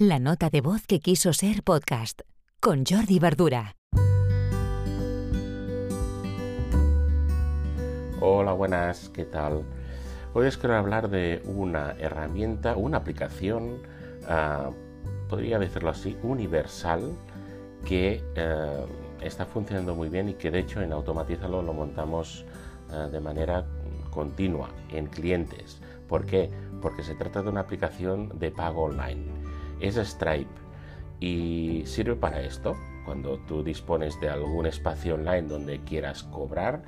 La nota de voz que quiso ser podcast con Jordi Verdura. Hola, buenas, ¿qué tal? Hoy os quiero hablar de una herramienta, una aplicación, ah, podría decirlo así, universal, que eh, está funcionando muy bien y que de hecho en Automatízalo lo montamos ah, de manera continua en clientes. ¿Por qué? Porque se trata de una aplicación de pago online es Stripe y sirve para esto. Cuando tú dispones de algún espacio online donde quieras cobrar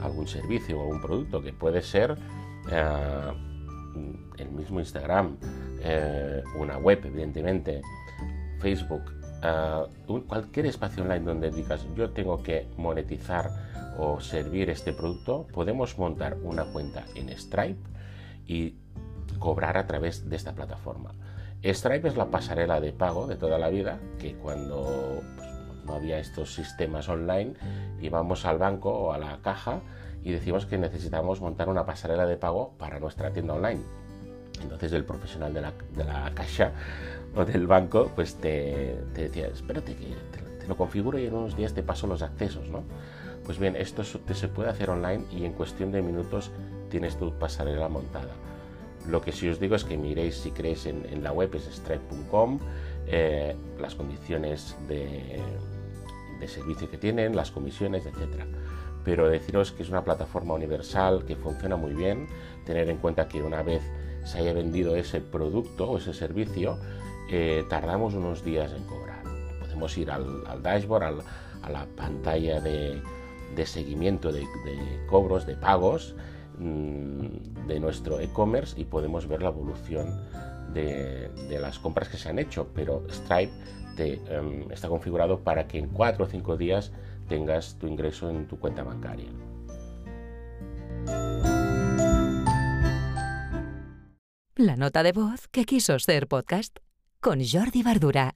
algún servicio o algún producto, que puede ser eh, el mismo Instagram, eh, una web, evidentemente, Facebook, eh, cualquier espacio online donde digas yo tengo que monetizar o servir este producto, podemos montar una cuenta en Stripe y cobrar a través de esta plataforma. Stripe es la pasarela de pago de toda la vida, que cuando pues, no había estos sistemas online íbamos al banco o a la caja y decimos que necesitamos montar una pasarela de pago para nuestra tienda online. Entonces el profesional de la, de la caja o del banco pues te, decía, espérate que te, lo configuro y en unos días te paso los accesos, ¿no? Pues bien, esto se puede hacer online y en cuestión de minutos tienes tu pasarela montada. Lo que sí os digo es que miréis si queréis en, la web es stripe.com, eh, las condiciones de, servicio que tienen, las comisiones, etc. Pero deciros que es una plataforma universal que funciona muy bien, tener en cuenta que una vez se haya vendido ese producto o ese servicio, eh, tardamos unos días en cobrar. Podemos ir al, dashboard, a la pantalla de, seguimiento de cobros, de pagos, de nuestro e-commerce y podemos ver la evolución de, las compras que se han hecho, pero Stripe em, está configurado para que en 4 o 5 días tengas tu ingreso en tu cuenta bancaria. La nota de voz que quiso ser podcast con Jordi Bardura.